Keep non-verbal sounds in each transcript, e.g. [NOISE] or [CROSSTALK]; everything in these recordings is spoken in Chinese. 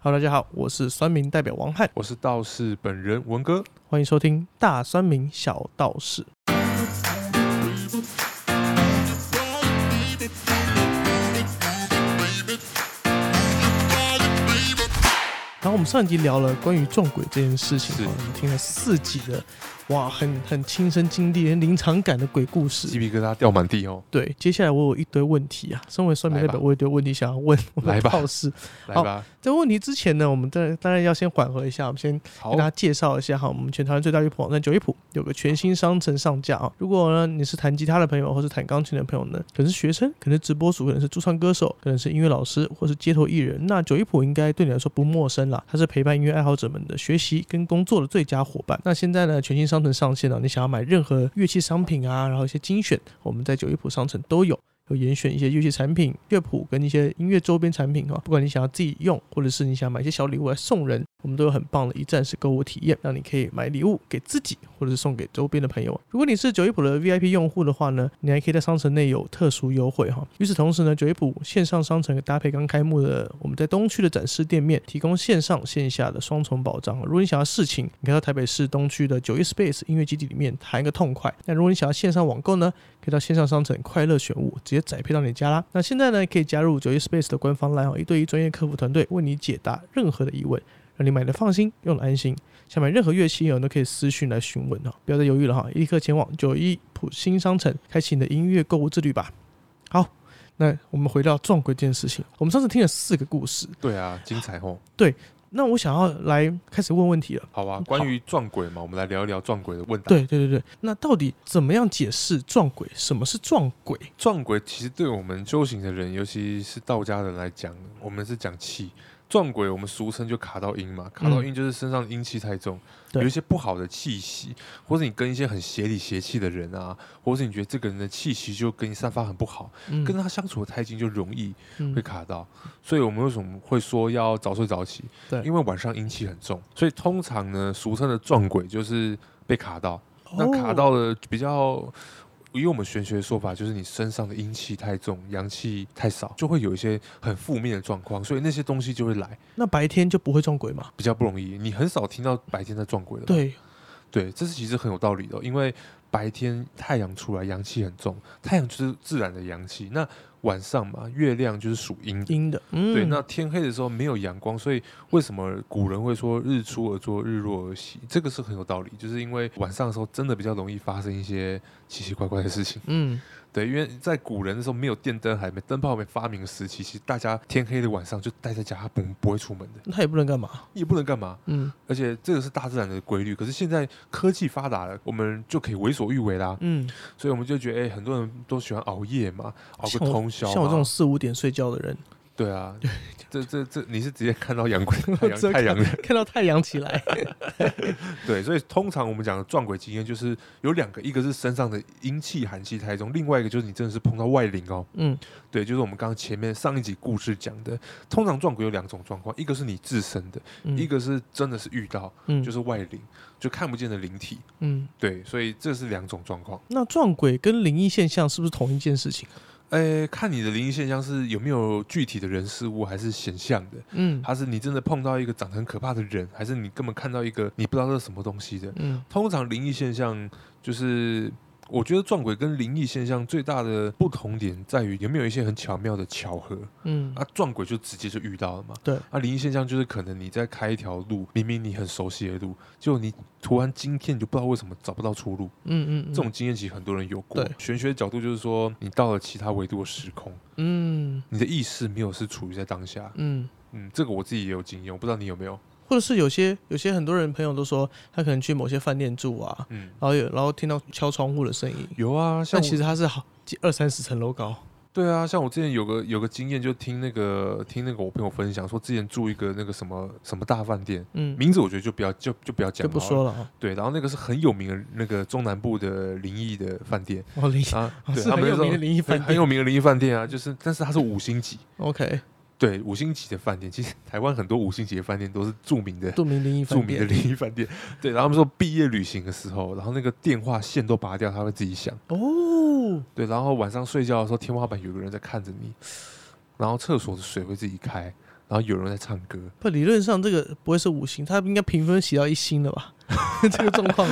Hello，大家好，我是酸民代表王翰，我是道士本人文哥。欢迎收听大酸民小道士。后我们上一集聊了关于撞鬼这件事情，我们听了四集的，哇，很很亲身经历、很临场感的鬼故事。鸡皮疙瘩掉满地哦，对，接下来我有一堆问题啊，身为说明代表，我有一堆问题想要问我们 [LAUGHS] 来吧道士。来吧，在问题之前呢，我们当然当然要先缓和一下，我们先好跟大家介绍一下哈，我们全台湾最大乐谱网站九一谱有个全新商城上架啊。如果呢你是弹吉他的朋友，或是弹钢琴的朋友呢，可能是学生，可能是直播主，可能是驻唱歌手，可能是音乐老师，或是街头艺人，那九一谱应该对你来说不陌生它是陪伴音乐爱好者们的学习跟工作的最佳伙伴。那现在呢，全新商城上线了，你想要买任何乐器商品啊，然后一些精选，我们在九一谱商城都有。有严选一些乐器产品、乐谱跟一些音乐周边产品哈，不管你想要自己用，或者是你想买一些小礼物来送人，我们都有很棒的一站式购物体验，让你可以买礼物给自己，或者是送给周边的朋友。如果你是九一谱的 VIP 用户的话呢，你还可以在商城内有特殊优惠哈。与此同时呢，九一谱线上商城搭配刚开幕的我们在东区的展示店面，提供线上线下的双重保障。如果你想要试琴，你可以到台北市东区的九一 Space 音乐基地里面弹一个痛快。那如果你想要线上网购呢，可以到线上商城快乐选物，直接宅配到你家啦。那现在呢，可以加入九一 Space 的官方 LINE，一对一专业客服团队为你解答任何的疑问，让你买的放心，用的安心。想买任何乐器哦，都可以私讯来询问哈，不要再犹豫了哈，立刻前往九一普新商城，开启你的音乐购物之旅吧。好，那我们回到撞鬼这件事情，我们上次听了四个故事，对啊，精彩哦。对那我想要来开始问问题了。好啊，关于撞鬼嘛，我们来聊一聊撞鬼的问答。对对对对，那到底怎么样解释撞鬼？什么是撞鬼？撞鬼其实对我们修行的人，尤其是道家人来讲，我们是讲气。撞鬼我们俗称就卡到阴嘛，卡到阴就是身上阴气太重，对。有一些不好的气息，或者你跟一些很邪里邪气的人啊，或者你觉得这个人的气息就跟你散发很不好，嗯。跟他相处的太近就容易嗯。会卡到，所以我们为什么会说要早睡早起？对。因为晚上阴气很重，所以通常呢，俗称的撞鬼就是被卡到。那卡哦到了比较，以我们玄学的说法，就是你身上的阴气太重，阳气太少，就会有一些很负面的状况，所以那些东西就会来，那白天就不会撞鬼吗？比较不容易。你很少听到白天在撞鬼的，对，对，这是其实很有道理的哦，因为白天太阳出来，阳气很重，太阳就是自然的阳气，那晚上嘛，月亮就是属阴的。阴的，嗯，对，那天黑的时候没有阳光，所以为什么古人会说日出而作，日落而息？这个是很有道理，就是因为晚上的时候真的比较容易发生一些奇奇怪怪的事情。嗯，对，因为在古人的时候没有电灯，还没灯泡还没发明的时期，其实大家天黑的晚上就待在家，他不不会出门的，那他也不能干嘛？也不能干嘛。嗯而且这个是大自然的规律。可是现在科技发达了，我们就可以为所欲为啦。嗯，所以我们就觉得，哎、很多人都喜欢熬夜嘛，熬个通宵嘛。像我这种四五点睡觉的人，对啊，[LAUGHS] 这这这，你是直接看到阳光 [LAUGHS] 太阳太阳的 [LAUGHS] 看到太阳起来，[LAUGHS] 对，所以通常我们讲的撞鬼经验就是有两个，一个是身上的阴气寒气太重，另外一个就是你真的是碰到外灵哦。嗯对，就是我们刚刚前面上一集故事讲的，通常撞鬼有两种状况，一个是你自身的，嗯，一个是真的是遇到，嗯就是外灵，就看不见的灵体。嗯，对，所以这是两种状况。那撞鬼跟灵异现象是不是同一件事情？诶，看你的灵异现象是有没有具体的人事物，还是显像的？嗯还是你真的碰到一个长得很可怕的人，还是你根本看到一个你不知道这是什么东西的？嗯通常灵异现象就是，我觉得撞鬼跟灵异现象最大的不同点在于有没有一些很巧妙的巧合。嗯啊，撞鬼就直接就遇到了嘛。对，啊，灵异现象就是可能你在开一条路，明明你很熟悉的路，结果你突然今天你就不知道为什么找不到出路。嗯嗯，嗯这种经验其实很多人有过对。玄学的角度就是说，你到了其他维度的时空，嗯你的意识没有是处于在当下。嗯。嗯，这个我自己也有经验，我不知道你有没有。或者是有些有些很多人朋友都说，他可能去某些饭店住啊，嗯，然后有然后听到敲窗户的声音，有啊，像但其实他是好几二三十层楼高，对啊，像我之前有个有个经验，就听那个听那个我朋友分享说，之前住一个那个什么什么大饭店，嗯，名字我觉得就不要就就不要讲就不说了啊。对，然后那个是很有名的那个中南部的灵异的饭店。哦，灵啊，哦对，他们那时候是很有名的灵异很。有名的灵异饭店啊，就是但是它是五星级，OK，对，五星级的饭店，其实台湾很多五星级的饭店都是著名的。著名灵异著名的。灵异饭店，对，然后他们说毕业旅行的时候，然后那个电话线都拔掉，他会自己响，哦，对，然后晚上睡觉的时候，天花板有个人在看着你，然后厕所的水会自己开，然后有人在唱歌，不，理论上这个不会是五星，他应该评分写到一星的吧？[LAUGHS] 这个状况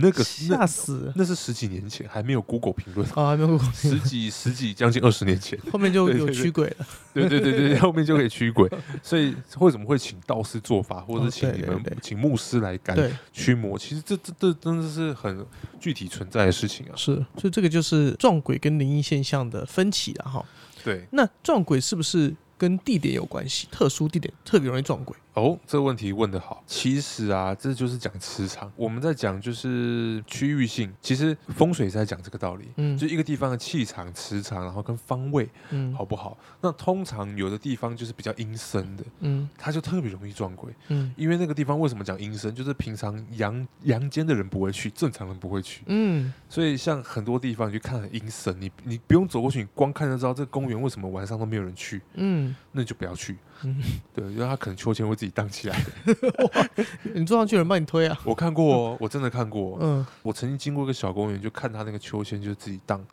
那个吓死了那是十几年前，还没有 Google 评论，啊！还没有 Google 十几十几将近二十年前，后面就有驱鬼了。对对对对，后面就可以驱鬼。所以为什么会请道士做法，或者请你们请牧师来赶，驱魔？其实这这这真的是很具体存在的事情啊。是，所以这个就是撞鬼跟灵异现象的分歧了哈。对，那撞鬼是不是跟地点有关系？特殊地点特别容易撞鬼。哦，这个问题问得好。其实啊，这就是讲磁场。我们在讲就是区域性，其实风水是在讲这个道理。嗯就一个地方的气场、磁场，然后跟方位嗯好不好？那通常有的地方就是比较阴森的，嗯它就特别容易撞鬼。嗯因为那个地方为什么讲阴森？就是平常阳阳间的人不会去，正常人不会去。嗯，所以像很多地方你去看很阴森，你你不用走过去，你光看就知道这个公园为什么晚上都没有人去，嗯那就不要去。嗯，对，因为他可能秋千会自己荡起来。[LAUGHS] 你坐上去有人帮你推啊？我看过哦，我真的看过。嗯，我曾经经过一个小公园，就看他那个秋千就自己荡，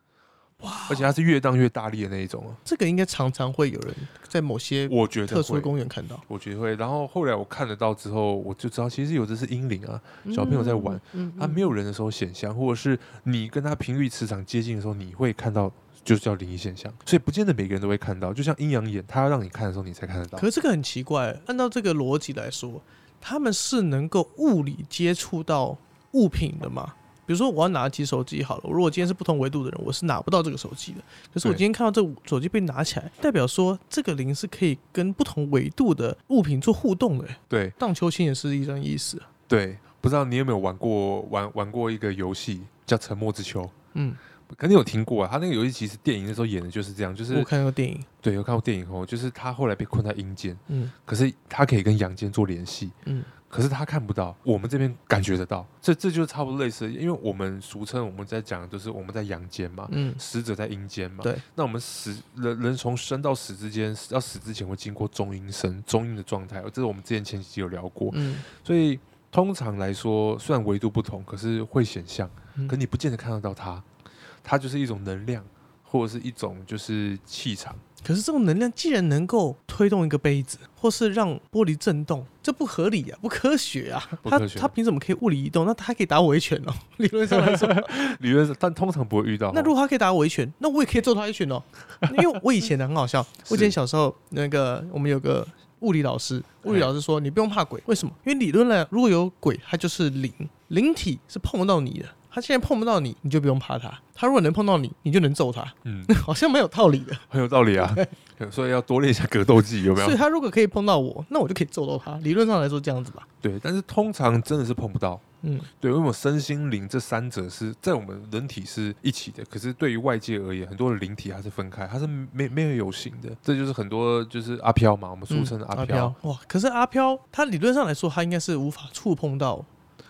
哇！而且它是越荡越大力的那一种啊。这个应该常常会有人在某些我觉得特殊的，公园看到。我觉得会。然后后来我看得到之后，我就知道其实有的是阴灵啊，小朋友在玩，嗯，他没有人的时候显像，或者是你跟他频率磁场接近的时候，你会看到，就是叫灵异现象。所以不见得每个人都会看到，就像阴阳眼，他要让你看的时候，你才看得到可。是这个很奇怪，按照这个逻辑来说，他们是能够物理接触到物品的吗？比如说我要拿起手机好了，如果今天是不同维度的人，我是拿不到这个手机的。可是我今天看到这手机被拿起来，代表说这个灵是可以跟不同维度的物品做互动的。对荡秋千也是一样意思。对，不知道你有没有玩过玩玩过一个游戏叫《沉默之秋》？嗯，肯定有听过啊。他那个游戏其实电影那时候演的就是这样，就是我看过电影。对，有看过电影后，就是他后来被困在阴间，嗯可是他可以跟阳间做联系，嗯可是他看不到，我们这边感觉得到，这这就是差不多类似，因为我们俗称我们在讲就是我们在阳间嘛，嗯死者在阴间嘛，对，那我们死人人从生到死之间，要死之前会经过中阴身，中阴的状态，这是我们之前前几集有聊过，嗯所以通常来说，虽然维度不同，可是会显像，嗯可你不见得看得到它，它就是一种能量，或者是一种就是气场。可是这种能量既然能够推动一个杯子，或是让玻璃震动，这不合理啊，不科学啊！它它凭什么可以物理移动？那它还可以打我一拳哦。[LAUGHS] 理论上来说，[LAUGHS] 理论上，但通常不会遇到。那如果它可以打我一拳，那我也可以揍他一拳哦。因为我以前呢很好笑，[LAUGHS] 我以前小时候那个我们有个物理老师，物理老师说你不用怕鬼，为什么？因为理论呢，如果有鬼，它就是灵，灵体是碰不到你的。他现在碰不到你，你就不用怕他；他如果能碰到你，你就能揍他，嗯，[LAUGHS] 好像蛮有道理的。很有道理啊。[LAUGHS] 所以要多练一下格斗技，有没有？所以他如果可以碰到我，那我就可以揍到他。理论上来说这样子吧。对，但是通常真的是碰不到。嗯，对，因为我身心灵这三者是在我们人体是一起的，可是对于外界而言，很多的灵体还是分开，它是没没有有形的。这就是很多就是阿飘嘛，我们俗称的嗯阿飘。哇，可是阿飘他理论上来说，他应该是无法触碰到，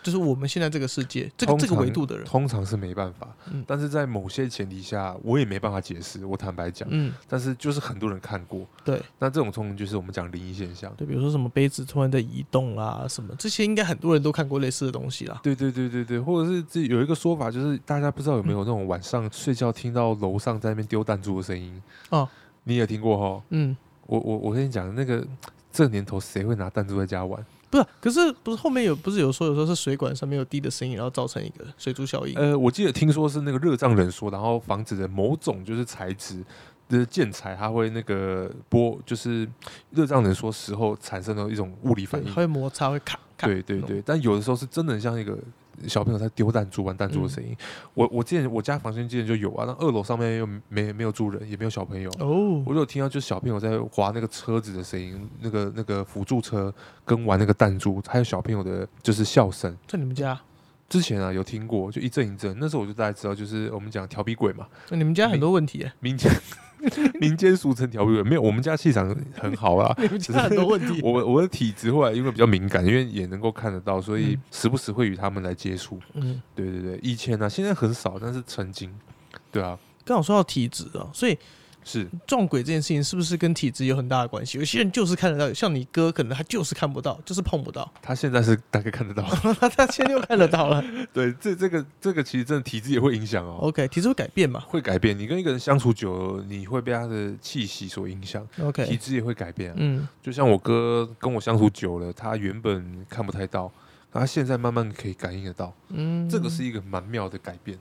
就是我们现在这个世界这个这个维度的人。通常是没办法，嗯但是在某些前提下，我也没办法解释。我坦白讲，嗯，但是就是很多人看过，对那这种通常就是我们讲灵异现象。对，比如说什么杯子突然在移动啦，什么这些应该很多人都看过类似的东西啦。对对对对对，或者是这有一个说法，就是大家不知道有没有那种晚上睡觉听到楼上在那边丢弹珠的声音哦，你也听过哈？嗯，我我我跟你讲，那个这年头谁会拿弹珠在家玩？不是，可是不是后面有不是有说有时候是水管上面有滴的声音，然后造成一个水珠效应。呃，我记得听说是那个热胀冷缩，然后防止的某种就是材质的建材，它会那个波，就是热胀冷缩时候产生的一种物理反，应它。会摩擦，会卡卡。对对对，但有的时候是真的像一个小朋友在丢弹珠、玩弹珠的声音。我我之前我家房间之前就有啊，那二楼上面又没没有住人，也没有小朋友。哦我，就有听到，就是小朋友在滑那个车子的声音，那个那个辅助车跟玩那个弹珠，还有小朋友的就是笑声。在你们家？之前啊有听过，就一阵一阵，那时候我就大概知道，就是我们讲调皮鬼嘛，那你们家很多问题耶，民间 [LAUGHS] 民间俗称调皮鬼，没有，我们家气场很好啦。[LAUGHS] 你们家很多问题。我我的体质后来因为比较敏感，因为也能够看得到，所以嗯时不时会与他们来接触。嗯，对对对，以前呢、啊，现在很少，但是曾经，对啊，刚好说到体质啊，所以是撞鬼这件事情是不是跟体质有很大的关系？有些人就是看得到，像你哥可能他就是看不到，就是碰不到，他现在是大概看得到。[LAUGHS] 他现在又看得到了。[LAUGHS] 对，这这个这个其实真的体质也会影响哦，OK，体质会改变嘛会改变。你跟一个人相处久了，你会被他的气息所影响，？OK，体质也会改变啊。嗯就像我哥跟我相处久了，他原本看不太到，他现在慢慢可以感应得到，嗯，这个是一个蛮妙的改变。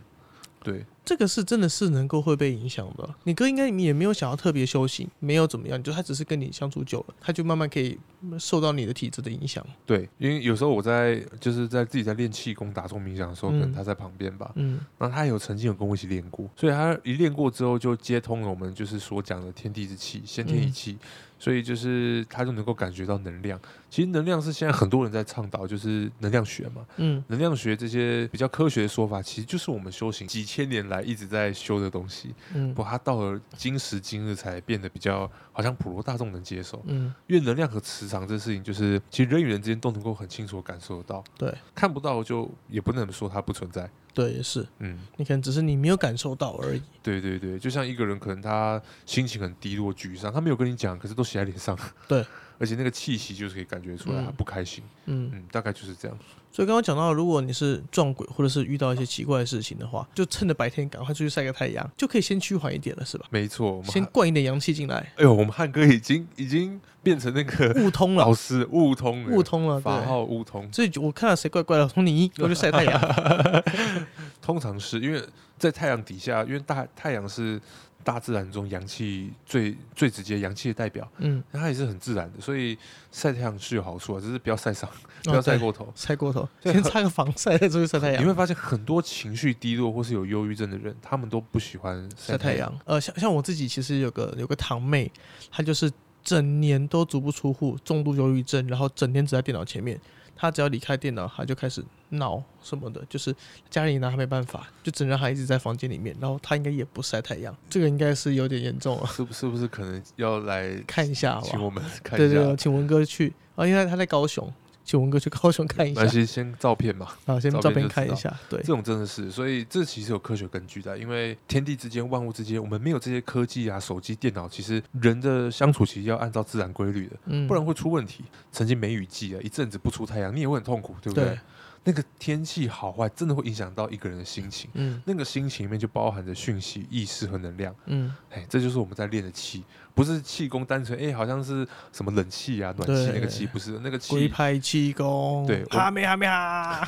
对，这个是真的是能够会被影响的。你哥应该也没有想要特别修行，没有怎么样，就他只是跟你相处久了，他就慢慢可以受到你的体质的影响。对，因为有时候我在就是在自己在练气功、打坐冥想的时候，可能嗯他在旁边吧，嗯然后他有曾经有跟我一起练过，所以他一练过之后就接通了我们就是所讲的天地之气、先天一嗯气，所以就是他就能够感觉到能量。其实能量是现在很多人在倡导，就是能量学嘛。嗯能量学这些比较科学的说法，其实就是我们修行几千年来一直在修的东西。嗯不过它到了今时今日才变得比较好像普罗大众能接受。嗯，因为能量和磁场这事情，就是其实人与人之间都能够很清楚地感受得到，对看不到就也不能说它不存在。对，也是，嗯，你可能只是你没有感受到而已。对对对，就像一个人可能他心情很低落、沮丧，他没有跟你讲，可是都写在脸上。对，而且那个气息就是可以感觉出来嗯他不开心。嗯，嗯，大概就是这样。所以刚刚讲到，如果你是撞鬼或者是遇到一些奇怪的事情的话，就趁着白天赶快出去晒个太阳，就可以先趋缓一点了，是吧？没错，我们先灌一点阳气进来，哎呦，我们汉哥已经已经变成那个悟通了老，师悟通了，悟通了，法。号悟通。所以我看到谁怪怪的，我说你我就晒太阳。[LAUGHS] 通常是因为在太阳底下，因为大太阳是大自然中阳气最最直接阳气的代表，嗯，那它也是很自然的，所以晒太阳是有好处啊，只是不要晒伤，不哦要晒对过头。晒过头，先擦个防晒再出去晒太阳。你会发现很多情绪低落或是有忧郁症的人，他们都不喜欢晒太阳。呃，像像我自己其实有个有个堂妹，她就是整年都足不出户，重度忧郁症，然后整天只在电脑前面。她只要离开电脑，他就开始闹什么的，就是家里拿他没办法，就只能让她一直在房间里面。然后他应该也不晒太阳，这个应该是有点严重了，是不是不是可能要来看一下？请我们看一下？对对对，请文哥去啊，因为他在高雄，请文哥去高雄看一下先照片嘛。啊，先照照片看一下，对这，种真的是，所以这其实有科学根据的，因为天地之间、万物之间，我们没有这些科技啊、手机、电脑，其实人的相处其实要按照自然规律的，嗯，不然会出问题。曾经梅雨季啊，一阵子不出太阳，你也会很痛苦，对不对？对，那个天气好坏真的会影响到一个人的心情，嗯那个心情里面就包含着讯息、意识和能量。嗯，哎，这就是我们在练的气，不是气功单纯哎，好像是什么冷气啊、暖气那个气，不是那个龟气。派气功，对我哈没哈没哈，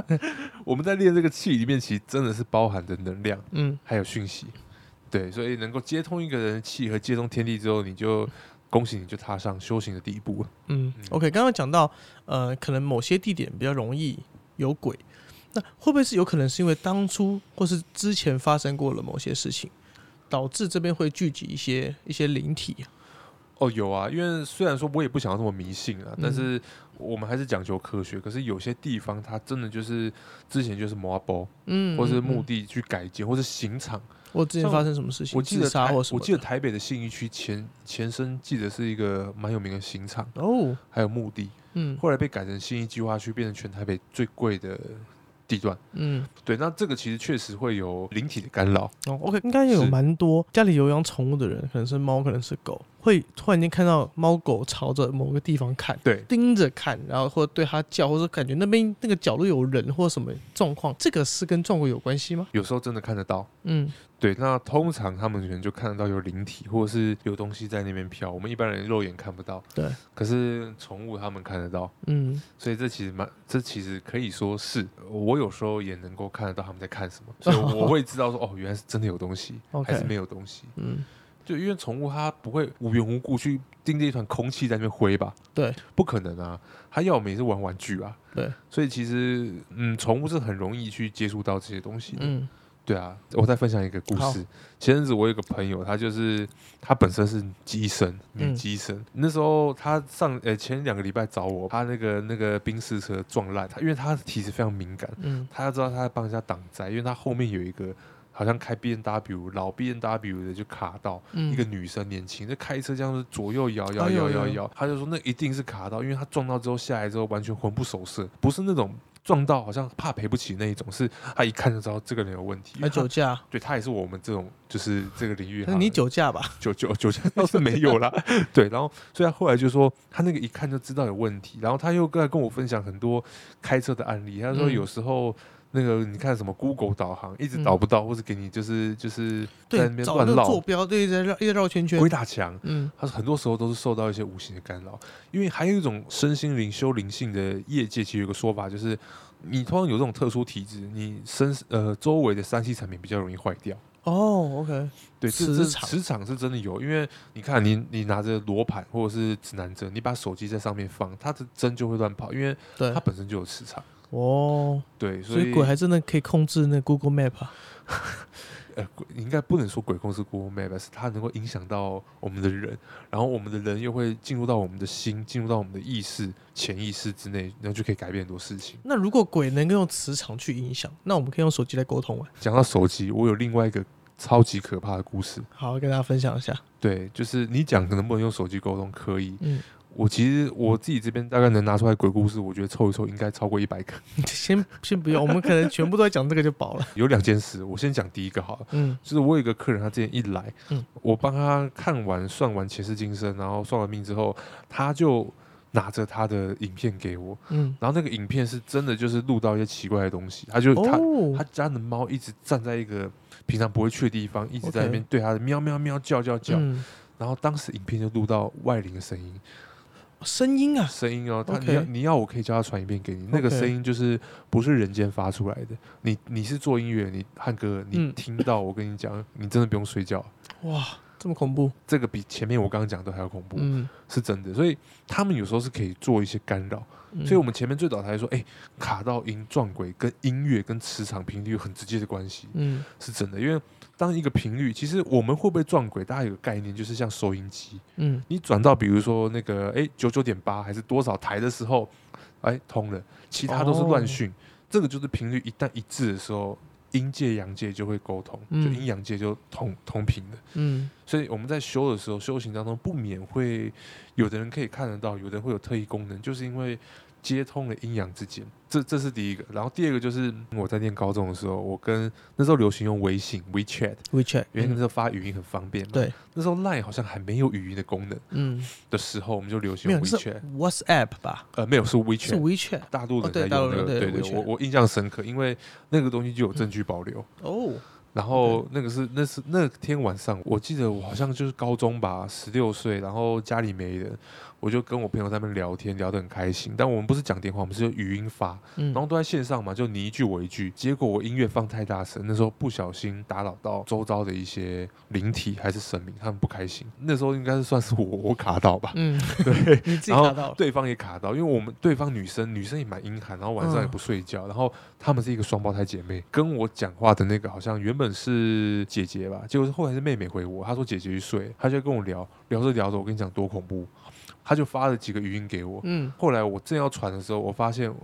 [LAUGHS] 我们在练这个气里面，其实真的是包含着能量。嗯还有讯息，对，所以能够接通一个人的气和接通天地之后，你就恭喜你就踏上修行的第一步了。嗯嗯，OK，刚刚讲到呃，可能某些地点比较容易有鬼，那会不会是有可能是因为当初或是之前发生过了某些事情，导致这边会聚集一些一些灵体？哦，有啊，因为虽然说我也不想要这么迷信啊，嗯但是我们还是讲究科学。可是有些地方它真的就是之前就是摩包，嗯，或是墓地去改建，或是刑场。我之前发生什么事情，我记得？我记得台北的信义区前前身记得是一个蛮有名的刑场，哦，还有墓地，嗯后来被改成信义计划区，变成全台北最贵的地段。嗯，对，那这个其实确实会有灵体的干扰。哦，OK，应该有是蛮多家里有养宠物的人，可能是猫，可能是狗，会突然间看到猫狗朝着某个地方看。对，盯着看，然后或者对它叫，或者感觉那边那个角落有人或什么状况，这个是跟状况有关系吗？有时候真的看得到。嗯对，那通常他们可能就看得到有灵体，或者是有东西在那边飘，我们一般人肉眼看不到。对，可是宠物他们看得到，嗯所以这其实蛮，这其实可以说是我有时候也能够看得到他们在看什么，[LAUGHS] 所以我会知道说，哦，原来是真的有东西还是没有东西。嗯，就因为宠物它不会无缘无故去盯着一团空气在那边挥吧？对，不可能啊，它要我们也是玩玩具啊。对，所以其实，嗯，宠物是很容易去接触到这些东西的。嗯对啊，我再分享一个故事。前阵子我有一个朋友，他就是他本身是医生，女嗯机生。那时候他上呃前两个礼拜找我，他那个那个冰士车撞烂，他因为他的体质非常敏感，嗯他要知道他在帮人家挡灾，因为他后面有一个好像开 B N W 老 B N W 的就卡到。嗯，一个女生年轻，就开车这样子左右摇摇摇摇摇，他就说那一定是卡到，因为他撞到之后下来之后完全魂不守舍，不是那种撞到好像怕赔不起那一种，是他一看就知道这个人有问题。酒驾，对他也是我们这种就是这个领域，那你酒驾吧？酒酒酒驾倒是没有啦，[LAUGHS] 对，然后所以他后来就说他那个一看就知道有问题，然后他又跟跟我分享很多开车的案例，他说嗯有时候。那个你看什么 Google 导航一直嗯导不到，或者给你就是就是在那对，边乱绕坐标，对，一直在绕，一直在绕圈圈鬼。打墙，嗯他说很多时候都是受到一些无形的干扰，因为还有一种身心灵修灵性的业界，其实有个说法就是，你通常有这种特殊体质，你身呃周围的三 C 产品比较容易坏掉。哦，OK，对，磁场磁场是真的有，因为你看你你拿着罗盘或者是指南针，你把手机在上面放，它的针就会乱跑，因为它，本身就有磁场。哦，对，所以鬼还真的可以控制那 Google Map 啊。[LAUGHS] 呃，鬼应该不能说鬼控制 Google Map，是它能够影响到我们的人，然后我们的人又会进入到我们的心，进入到我们的意识、潜意识之内，然后就可以改变很多事情。那如果鬼能够用磁场去影响，那我们可以用手机来沟通啊。讲到手机，我有另外一个超级可怕的故事。好，跟大家分享一下。对，就是你讲能不能用手机沟通，可以。嗯，我其实我自己这边大概能拿出来鬼故事，我觉得凑一凑应该超过一百个。[LAUGHS] 先先不用，我们可能全部都在讲这个就饱了。有两件事，我先讲第一个好了。嗯就是我有一个客人，他之前一来，嗯我帮他看完算完前世今生，然后算完命之后，他就拿着他的影片给我，嗯，然后那个影片是真的就是录到一些奇怪的东西，他就他、哦他，家的猫一直站在一个平常不会去的地方，一直在那边对他的喵喵喵叫叫叫，嗯，然后当时影片就录到外灵的声音，声音啊，声音哦，他你要你要我可以叫他传一遍给你，那个声音就是不是人间发出来的，你你是做音乐，你汉哥，你嗯。听到我跟你讲，你真的不用睡觉。哇，这么恐怖。这个比前面我刚刚讲的还要恐怖，嗯，是真的。所以他们有时候是可以做一些干扰。嗯所以我们前面最早才说，哎、卡到音撞鬼跟音乐跟磁场频率有很直接的关系，嗯是真的。因为当一个频率，其实我们会不会撞鬼，大家有个概念，就是像收音机，嗯你转到比如说那个哎九九点八还是多少台的时候，哎通了，其他都是乱讯。这个就是频率一旦一致的时候，阴界阳界就会沟通，嗯就阴阳界就同同频的。嗯所以我们在修的时候，修行当中不免会有的人可以看得到，有的人会有特异功能，就是因为接通了阴阳之间。这这是第一个。然后第二个就是我在念高中的时候，我跟那时候流行用微信 WeChat，，WeChat，因为那嗯时候发语音很方便嘛。对，那时候 Line 好像还没有语音的功能嗯，的时候，我们就流行用没有是 WeChat。WhatsApp 吧？呃，没有是是 WeChat 是。WeChat 大陆人在用那个，大陆人对对我我印象深刻，因为那个东西就有证据保留。哦，然后那个是那是那天晚上，我记得我好像就是高中吧，十六岁，然后家里没人，我就跟我朋友在那边聊天，聊得很开心。但我们不是讲电话，我们是用语音发，嗯然后都在线上嘛，就你一句我一句。结果我音乐放太大声，那时候不小心打扰到周遭的一些灵体还是神明，他们不开心。那时候应该是算是我我卡到吧，嗯，[LAUGHS] 对，[LAUGHS] 你自己然后卡到，对方也卡到，因为我们对方女生女生也蛮阴寒，然后晚上也嗯不睡觉，然后她们是一个双胞胎姐妹，跟我讲话的那个好像原本是姐姐吧，结果是后来是妹妹回我，她说姐姐去睡，她就跟我聊聊着聊着，我跟你讲多恐怖，她就发了几个语音给我，嗯，后来我正要传的时候，我发现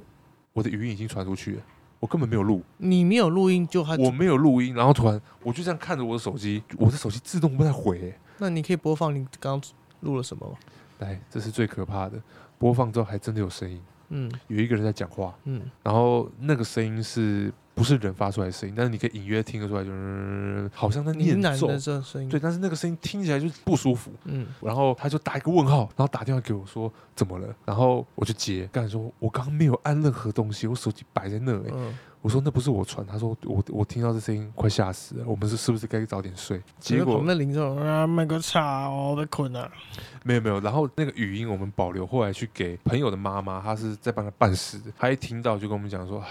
我的语音已经传出去了。我根本没有录，你没有录音就他，我没有录音，然后突然我就这样看着我的手机，我的手机自动不再回、欸那你可以播放你刚刚录了什么吗？来，这是最可怕的，播放之后还真的有声音，嗯。有一个人在讲话，嗯。然后那个声音是不是人发出来的声音？但是你可以隐约听得出来，就是、嗯好像在呢念咒的。这声音，对，，但是那个声音听起来就是不舒服。嗯然后他就打一个问号，然后打电话给我说怎么了？然后我就接，刚才说我刚刚没有按任何东西，我手机摆在那、欸。嗯，我说那不是我传，他说我我听到这声音快吓死了，我们是是不是该早点睡？结果旁边邻座啊，卖个茶我，被困了，没有没有，然后那个语音我们保留，后来去给朋友的妈妈，她是在帮她办事的，她一听到就跟我们讲说，啊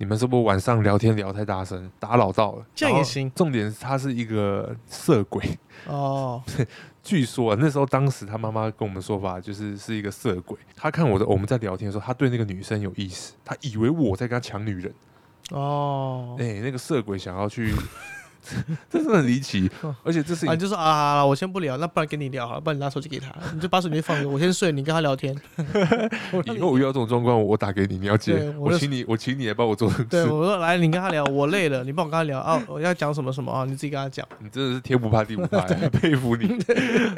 你们是不是晚上聊天聊太大声，打扰到了？这样也行。重点是他是一个色鬼，哦，[LAUGHS] 据说、啊、那时候当时他妈妈跟我们说法就是是一个色鬼，他看我的我们在聊天的时候，他对那个女生有意思，他以为我在跟他抢女人，哦，哎、那个色鬼想要去 [LAUGHS] 这真的很离奇哦，而且这是啊，你就说啊我先不聊，那不然跟你聊好了，不然你拿手机给他，[LAUGHS] 你就把手机放着，我先睡，你跟他聊天。[LAUGHS] 以后我遇到这种状况，我打给你，你要接，我我请你，我请你来帮我做对，我说来，你跟他聊，我累了，你帮我跟他聊啊，我要讲什么什么啊，你自己跟他讲。你真的是天不怕地不怕，佩服你。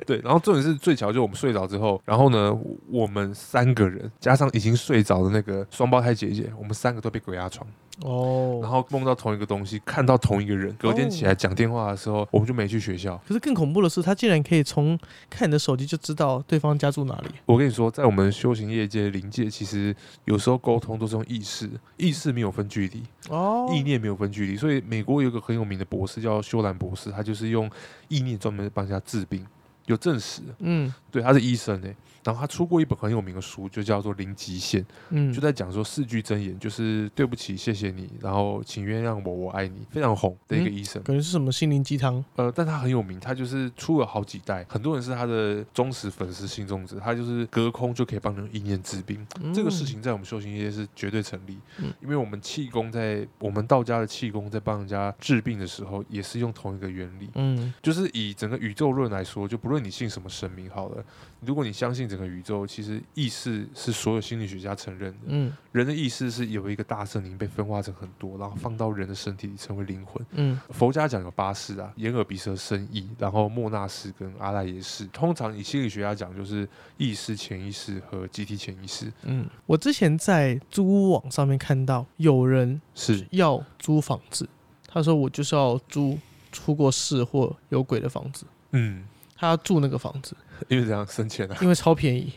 对，然后重点是最巧，就是我们睡着之后，然后呢，我们三个人加上已经睡着的那个双胞胎姐姐，我们三个都被鬼压床，哦，然后梦到同一个东西，看到同一个人，隔天起来讲电话的时候，我们就没去学校。可是更恐怖的是，他竟然可以从看你的手机就知道对方家住哪里。我跟你说，在我们修行业界、灵界，其实有时候沟通都是用意识，意识没有分距离，哦意念没有分距离。所以美国有一个很有名的博士叫修兰博士，他就是用意念专门帮人家治病，有证实。嗯对，他是医生诶。然后他出过一本很有名的书，就叫做《零极限》，嗯，就在讲说四句真言，就是对不起，谢谢你，然后请原谅我，我爱你，非常红的一个嗯医生。感觉是什么心灵鸡汤。呃，但他很有名，他就是出了好几代，很多人是他的忠实粉丝、信众者，他就是隔空就可以帮人一念治病。这个事情在我们修行界是绝对成立，嗯因为我们气功在我们道家的气功在帮人家治病的时候，也是用同一个原理。嗯，就是以整个宇宙论来说，就不论你信什么神明好了，如果你相信整个宇宙，其实意识是所有心理学家承认的，嗯。人的意识是有一个大圣灵被分化成很多，然后放到人的身体里成为灵魂。嗯。佛家讲有八世啊，眼耳鼻舌身意，然后莫那识跟阿赖耶识。通常以心理学家讲，就是意识、潜意识和集体潜意识。嗯，我之前在租屋网上面看到有人是，要租房子，他说我就是要租出过事或有鬼的房子，嗯，他要住那个房子，[LAUGHS] 因为这样省钱啊，因为超便宜。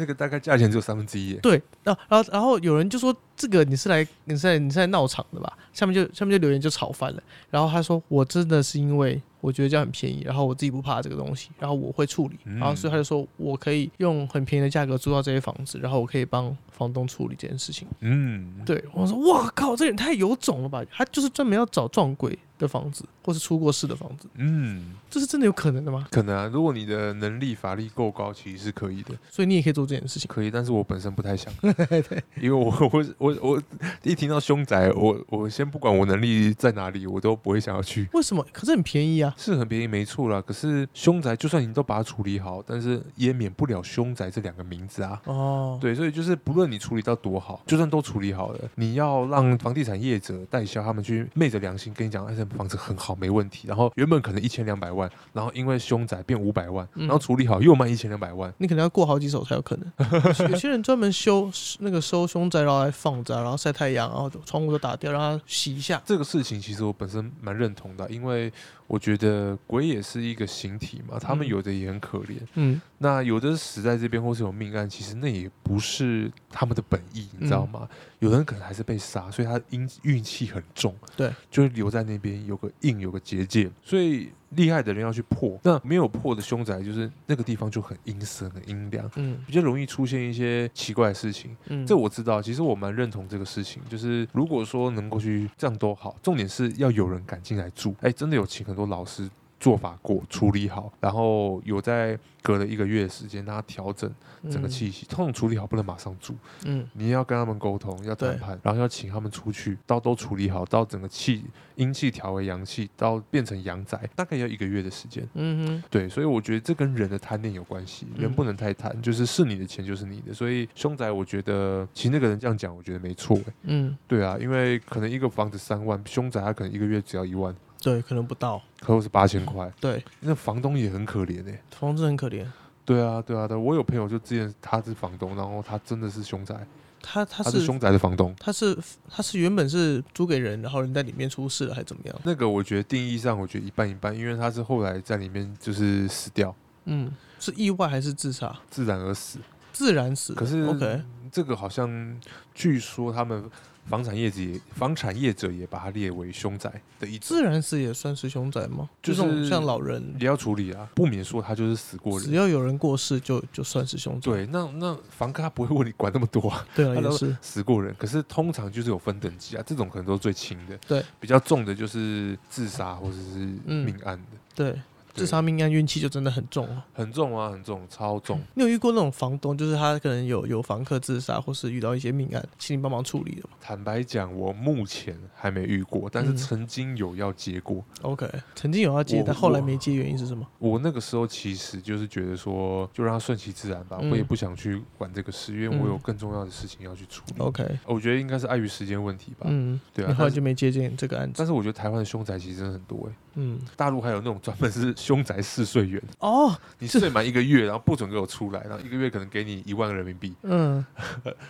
那个大概价钱只有三分之一。对，然后然后然后有人就说这个你是来你是来你是来闹场的吧？下面就下面就留言就吵翻了。然后他说我真的是因为我觉得这样很便宜，然后我自己不怕这个东西，然后我会处理，嗯然后所以他就说我可以用很便宜的价格租到这些房子，然后我可以帮房东处理这件事情。嗯，对我说哇靠，这人太有种了吧？他就是专门要找撞鬼的房子，或是出过事的房子，嗯，这是真的有可能的吗？可能啊，如果你的能力、法力够高，其实是可以的，所以你也可以做这件事情。可以。但是我本身不太想，[LAUGHS] 因为我 [LAUGHS] 我我我一听到凶宅，我我先不管我能力在哪里，我都不会想要去。为什么？可是很便宜啊。是很便宜，没错啦。可是凶宅，就算你都把它处理好，但是也免不了凶宅这两个名字啊。哦，对，所以就是不论你处理到多好，就算都处理好了，你要让房地产业者代销他们去昧着良心跟你讲，哎，这房子很好，没问题。然后原本可能一千两百万，然后因为凶宅变五百万，嗯然后处理好又卖一千两百万。你可能要过好几手才有可能。有些 [LAUGHS] 有些人专门修那个收凶宅，然后来放着啊，然后晒太阳，然后窗户都打掉，让它洗一下。这个事情其实我本身蛮认同的，因为我觉得鬼也是一个形体嘛，他们嗯有的也很可怜。嗯那有的死在这边，或是有命案，其实那也不是他们的本意，你知道吗？有的人可能还是被杀，所以他阴运气很重，对，就会留在那边有个印，有个结界，所以厉害的人要去破。那没有破的凶宅，就是那个地方就很阴森、很阴凉，嗯比较容易出现一些奇怪的事情。嗯，这我知道，其实我蛮认同这个事情，就是如果说能够去这样都好，重点是要有人敢进来住。哎，真的有请很多老师做法过，处理好，然后有在隔了一个月的时间让他调整整个气息。通常处理好不能马上住，嗯。你要跟他们沟通，要谈判，然后要请他们出去，到都处理好，到整个气阴气调为阳气，到变成阳宅，大概要一个月的时间。嗯哼，对，所以我觉得这跟人的贪念有关系，人嗯不能太贪，就是是你的钱就是你的。所以凶宅，我觉得其实那个人这样讲，我觉得没错。欸嗯，对啊，因为可能一个房子三万，凶宅他可能一个月只要一万，对，可能不到。可能是八千块，对，那房东也很可怜哎。房子很可怜。对啊，对啊，对，我有朋友就之前他是房东，然后他真的是凶宅，他他是他是凶宅的房东。他是他是原本是租给人，然后人在里面出事了，还是怎么样？那个我觉得定义上，我觉得一半一半，因为他是后来在里面就是死掉，嗯，是意外还是自杀？自然而死。自然死。可是 OK，这个好像据说他们房产业者也房产业者也把它列为凶宅的一种，自然死也算是凶宅吗？就是像老人，也要处理啊，不免说他就是死过人。只要有人过世就就算是凶宅。对，那那房客他不会问你管那么多啊，[LAUGHS] 对啊，[LAUGHS] 也是。死过人。可是通常就是有分等级啊，这种可能都是最轻的，对，比较重的就是自杀或者是嗯命案的。对，自杀命案运气就真的很重哦。很重啊，很重，超重。你有遇过那种房东，就是他可能有有房客自杀，或是遇到一些命案，请你帮忙处理的吗坦白讲，我目前还没遇过，但是嗯曾经有要接过。？OK，曾经有要接，但后来没接，原因是什么？我那个时候其实就是觉得说，就让他顺其自然吧，嗯我也不想去管这个事，因为我有嗯更重要的事情要去处理。OK，我觉得应该是碍于时间问题吧。嗯，对啊你后来就没接见这个案子。但是我觉得台湾的凶宅其实真的很多诶、嗯，大陆还有那种专门是凶宅试睡员，哦，你这睡满一个月，然后不准给我出来，然后一个月可能给你一万人民币。嗯，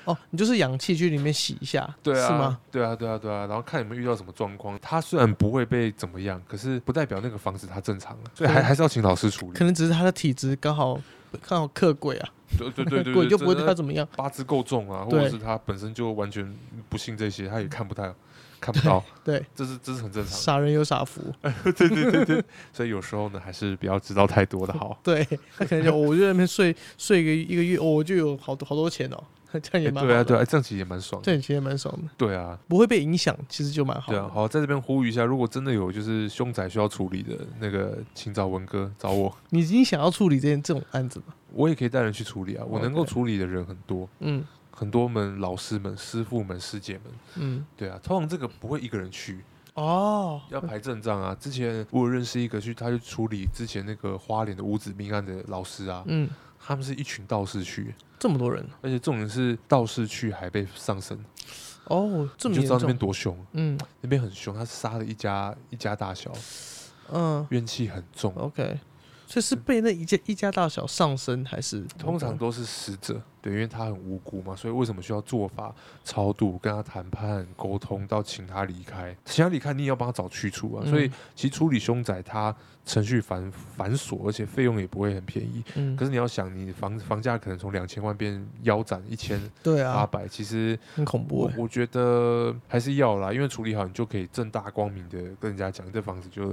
哦，你就是氧气去里面洗一下，对啊，是吗？？对啊，对啊，对啊。然后看有没有遇到什么状况。他虽然不会被怎么样，可是不代表那个房子它正常了，所以还还是要请老师处理可。能只是他的体质刚好刚好克鬼啊，对对对对对，鬼 [LAUGHS] 就不会对他怎么样。八字够重啊，或者是他本身就完全不信这些，他也看不太看不到，对，这是这是很正常的。傻人有傻福，[LAUGHS] 对对对对，所以有时候呢，还是不要知道太多的好。对他可能就、哦我就在那边睡睡个一个月，哦，我就有好多好多钱哦，这样也蛮对啊对啊，这样其实也蛮爽的。这样其实也蛮爽的，对啊，不会被影响，其实就蛮好。对啊，好，在这边呼吁一下，如果真的有就是凶宅需要处理的那个，请找文哥找我，你已经想要处理这件这种案子吗？我也可以带人去处理啊。我能够处理的人很多，嗯很多们老师们、师傅们、师姐们，嗯，对啊，通常这个不会一个人去，哦，要排阵仗啊。之前我有认识一个去，他去处理之前那个花莲的五子命案的老师啊，嗯，他们是一群道士去，这么多人而且重点是道士去还被上身，哦，这么你就知道那边，多凶，嗯。那边很凶，他杀了一家一家大小，嗯。怨气很重。，OK，所以是被那一家一家大小上身，还是通常都是死者，对，因为他很无辜嘛，所以为什么需要做法超度、跟他谈判、沟通，到请他离开？请他离开，你也要帮他找去处啊。嗯。所以其实处理凶宅，它程序繁繁琐，而且费用也不会很便宜。嗯。可，是你要想，你房房价可能从两千万变腰斩一千对啊，八百，其实很恐怖欸，我我觉得还是要啦，因为处理好，你就可以正大光明的跟人家讲，这房子就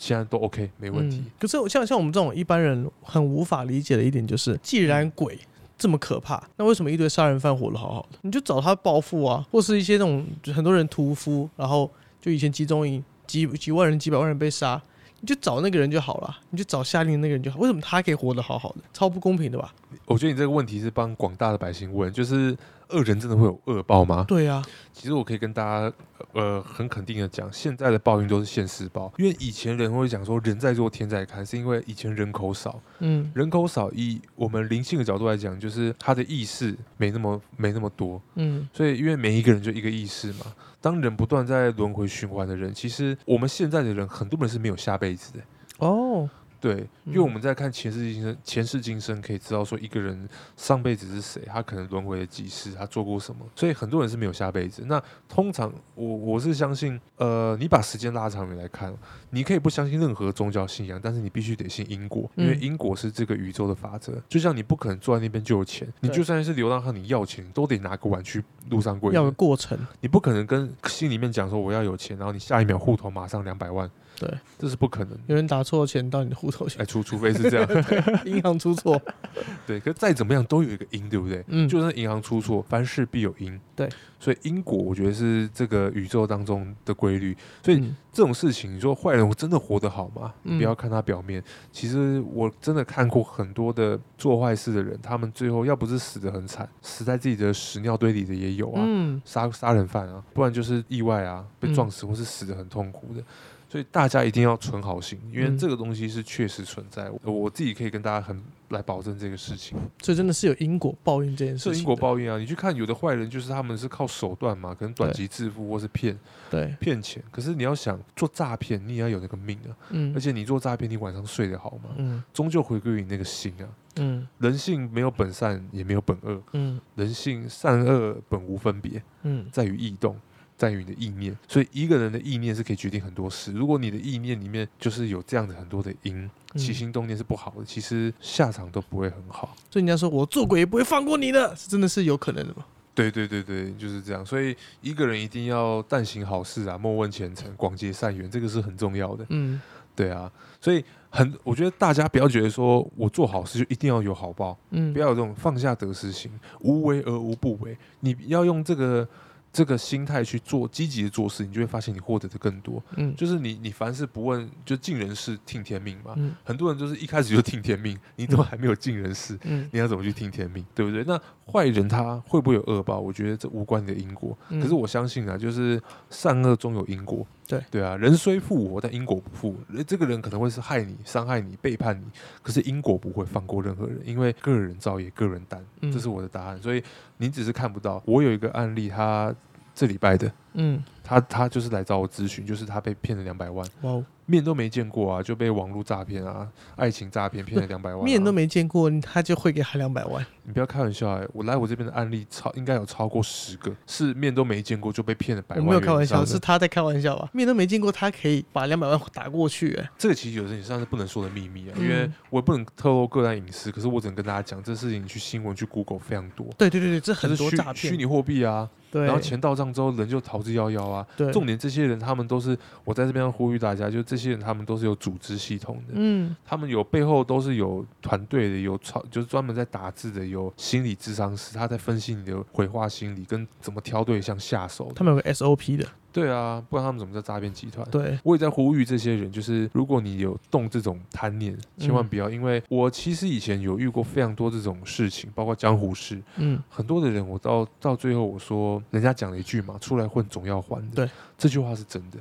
现在都 OK，没问题嗯。可是我像像我们这种一般人很无法理解的一点就是，既然鬼这么可怕，那为什么一堆杀人犯活得好好的？你就找他报复啊，或是一些那种就很多人屠夫，然后就以前集中营几几万人、几百万人被杀。你就找那个人就好了，你就找下令的那个人就好。为什么他可以活得好好的？超不公平的吧？我觉得你这个问题是帮广大的百姓问，就是恶人真的会有恶报吗？对啊，其实我可以跟大家呃很肯定的讲，现在的报应都是现世报，因为以前人会讲说人在做天在看，是因为以前人口少，嗯。人口少以我们灵性的角度来讲，就是他的意识没那么没那么多，嗯。所以因为每一个人就一个意识嘛，当人不断在轮回循环的人，其实我们现在的人很多人是没有下辈子的。哦，对，因为嗯我们在看前世今生，前世今生可以知道说一个人上辈子是谁，他可能轮回了几世，他做过什么，所以很多人是没有下辈子。那通常我我是相信，呃，你把时间拉长远来看，你可以不相信任何宗教信仰，但是你必须得信因果，因为嗯因果是这个宇宙的法则。就像你不可能坐在那边就有钱，你就算是流浪汉，你要钱都得拿个碗去路上跪着。要个过程，你不可能跟心里面讲说我要有钱，然后你下一秒户头马上两百万，对，这是不可能。有人打错钱到你的哎，，除除非是这样，[LAUGHS] 银行出错，[LAUGHS] 对，可再怎么样都有一个因，对不对？嗯，就算银行出错，凡事必有因。对，所以因果我觉得是这个宇宙当中的规律。所以嗯这种事情，你说坏人我真的活得好吗？嗯不要看他表面，其实我真的看过很多的做坏事的人，他们最后要不是死得很惨，死在自己的屎尿堆里的也有啊。嗯杀杀人犯啊，不然就是意外啊，被嗯撞死或是死得很痛苦的。所以大家一定要存好心，因为嗯这个东西是确实存在。我我自己可以跟大家很来保证这个事情，所以真的是有因果报应这件事情，是因果报应啊。你去看有的坏人，就是他们是靠手段嘛，可能短期致富或是骗对，骗钱。可是你要想做诈骗，你也要有那个命啊。嗯，而且你做诈骗，你晚上睡得好吗？嗯终究回归于你那个心啊。嗯人性没有本善，也没有本恶，嗯人性善恶本无分别。嗯在于异动，在于你的意念。所以一个人的意念是可以决定很多事。如果你的意念里面就是有这样的很多的因，嗯起心动念是不好的，其实下场都不会很好。所以人家说我做鬼也不会放过你的，是真的是有可能的吗？对对对对，就是这样。所以一个人一定要但行好事啊，莫问前程，广结善缘，这个是很重要的。嗯对啊，所以很，我觉得大家不要觉得说我做好事就一定要有好报，嗯，不要有这种放下得失心，无为而无不为。你要用这个这个心态去做积极的做事，你就会发现你获得的更多。嗯就是你你凡事不问，就尽人事听天命嘛。嗯很多人就是一开始就听天命，你都还没有尽人事，嗯你要怎么去听天命，对不对？那坏人他会不会有恶报？我觉得这无关你的因果。嗯可是我相信啊，就是善恶终有因果。对对啊，人虽负我，但因果不负。呃这个人可能会是害你、伤害你、背叛你，可是因果不会放过任何人，因为个人造业，个人担。嗯这是我的答案。所以你只是看不到。我有一个案例，他这礼拜的，嗯，他他就是来找我咨询，就是他被骗了两百万。哇哦，面都没见过啊，就被网络诈骗啊、爱情诈骗骗了两百万、啊面都，没见过，他就会给他两百万。你不要开玩笑哎、我来我这边的案例超应该有超过十个，是面都没见过就被骗了百万我万。没有开玩笑，是。他在开玩笑吧？面都没见过，他可以把两百万打过去、哎，这个其实有时候你上是不能说的秘密啊，嗯因为我也不能透露个人隐私，可是我只能跟大家讲，这事情你去新闻去 Google 非常多，对对对对，这很多诈骗，虚拟货币啊，对，然后钱到账之后人就逃之夭夭啊。对，重点这些人他们都是我在这边要呼吁大家，就这些人他们都是有组织系统的，嗯他们有背后都是有团队的，有超就是专门在打字的，有心理智商师，他在分析你的回话心理跟怎么挑对象下手。他们有个 SOP 的，对啊，不然他们怎么叫诈骗集团？对，我也在呼吁这些人，就是如果你有动这种贪念，千万不要，因为我其实以前有遇过非常多这种事情，包括江湖事，嗯很多的人，我到到最后我说，人家讲了一句嘛，出来混总要还的，对，这句话是真的，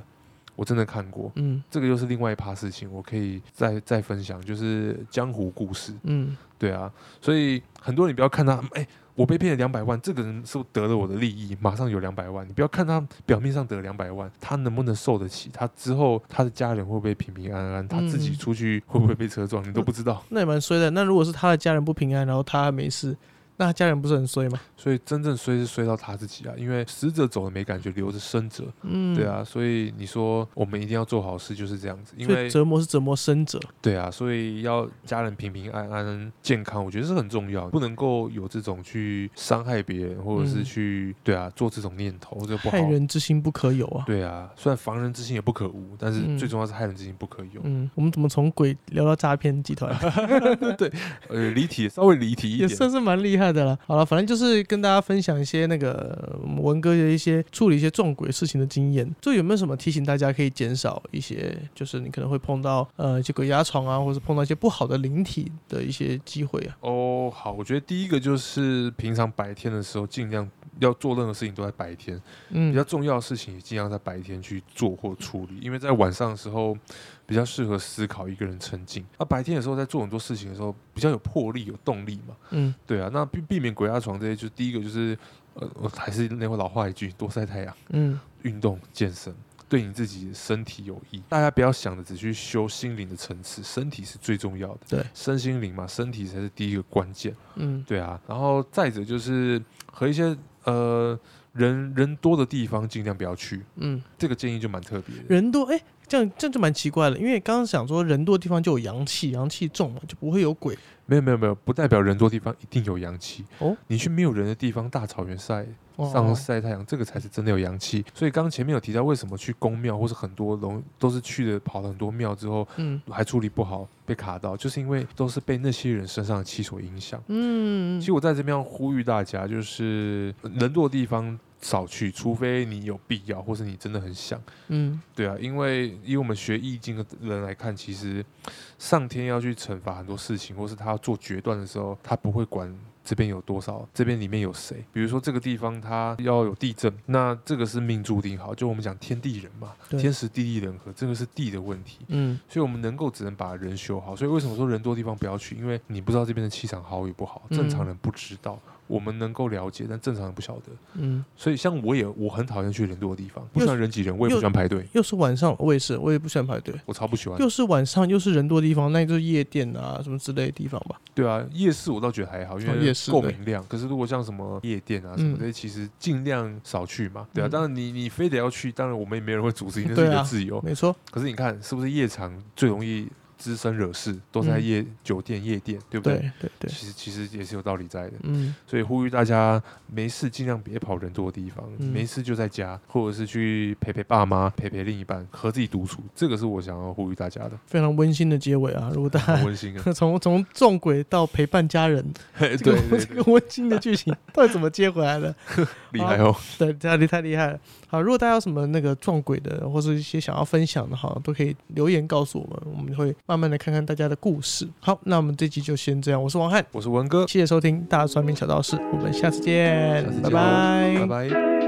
我真的看过。嗯这个又是另外一趴事情，我可以再再分享，就是江湖故事。嗯对啊，所以很多人不要看他，哎、我被骗了两百万，这个人是不是得了我的利益，马上有两百万？你不要看他表面上得了两百万，他能不能受得起？他之后他的家人会不会平平安安？他自己嗯出去会不会被车撞？你都不知道。那也蛮衰的。那如果是他的家人不平安，然后他还没事，那他家人不是很衰吗？所以真正衰是衰到他自己啊，因为死者走了没感觉，留着生者。嗯，对，啊，所以你说我们一定要做好事，就是这样子。因为折磨是折磨生者。对啊，所以要家人平平安安、健康，我觉得是很重要，不能够有这种去伤害别人，或者是嗯去、对啊做这种念头，这不好害。人之心不可有啊。对啊，虽然防人之心也不可无，但是嗯最重要是害人之心不可有。嗯，我们怎么从鬼聊到诈骗集团？[LAUGHS] 对呃，离题稍微离题一点也。算是蛮厉害的了。好了，反正就是跟大家分享一些那个呃文哥的一些处理一些撞鬼事情的经验。这有没有什么提醒大家可以减少一些，就是你可能会碰到呃一些鬼压床啊，或者碰到一些不好的灵体的一些机会啊？哦，好，我觉得第一个就是平常白天的时候，尽量要做任何事情都在白天。嗯比较重要的事情也尽量在白天去做或处理，因为在晚上的时候比较适合思考，一个人沉静。那白天的时候在做很多事情的时候比较有魄力、有动力嘛。嗯对啊，那避避免鬼压床这些，就第一个就是呃，我还是那会老话一句，多晒太阳、嗯运动、健身。对你自己身体有益，大家不要想着只去修心灵的层次，身体是最重要的。对，身心灵嘛，身体才是第一个关键。嗯对啊，然后再者就是和一些呃人人多的地方尽量不要去，嗯，这个建议就蛮特别的。人多哎。这样这样就蛮奇怪了，因为刚刚想说人多的地方就有阳气，阳气重嘛，就不会有鬼。没有没有没有，不代表人多地方一定有阳气哦。你去没有人的地方，大草原晒哦上晒太阳，这个才是真的有阳气。所以刚刚前面有提到，为什么去宫庙或是很多龙都是去的跑了很多庙之后嗯还处理不好被卡到，就是因为都是被那些人身上的气所影响。嗯其实我在这边要呼吁大家，就是人多的地方少去，除非你有必要，或是你真的很想。嗯对啊，因为以我们学易经的人来看，其实上天要去惩罚很多事情，或是他要做决断的时候，他不会管这边有多少，这边里面有谁。比如说这个地方它要有地震，那这个是命注定好，就我们讲天地人嘛，天时地利人和，这个是地的问题。嗯所以我们能够只能把人修好。所以为什么说人多地方不要去？因为你不知道这边的气场好与不好，嗯正常人不知道。我们能够了解，但正常人不晓得。嗯，所以像我也我很讨厌去人多的地方，不喜欢人挤人，我也不喜欢排队，又是晚上，我也是，我也不喜欢排队。我超不喜欢。又是晚上，又是人多的地方，那就是夜店啊，什么之类的地方吧。对啊，夜市我倒觉得还好，因为哦夜市对够明亮。可是如果像什么夜店啊什么嗯这些，其实尽量少去嘛。对啊，嗯当然你你非得要去，当然我们也没人会阻止你，那是你的自由。没错，可是你看，是不是夜场最容易滋生惹事，都在嗯夜、酒店、夜店，对不对？对对对，其实其实也是有道理在的，嗯所以呼吁大家没事尽量别跑人多的地方，嗯没事就在家，或者是去陪陪爸妈、陪陪另一半，和自己独处，这个是我想要呼吁大家的，非常温馨的结尾啊！如果大家很温馨啊。[LAUGHS] 从从撞鬼到陪伴家人，[LAUGHS] 对 [LAUGHS] 这个对这个温馨的剧情到底怎么接回来的？厉害哦！对，这里太厉害了。好，如果大家有什么那个撞鬼的，或是一些想要分享的，哈，都可以留言告诉我们，我们会慢慢的看看大家的故事。好，那我们这集就先这样。我是王翰，我是文哥，谢谢收听大蒜面小道士，我们下次见，拜拜拜拜。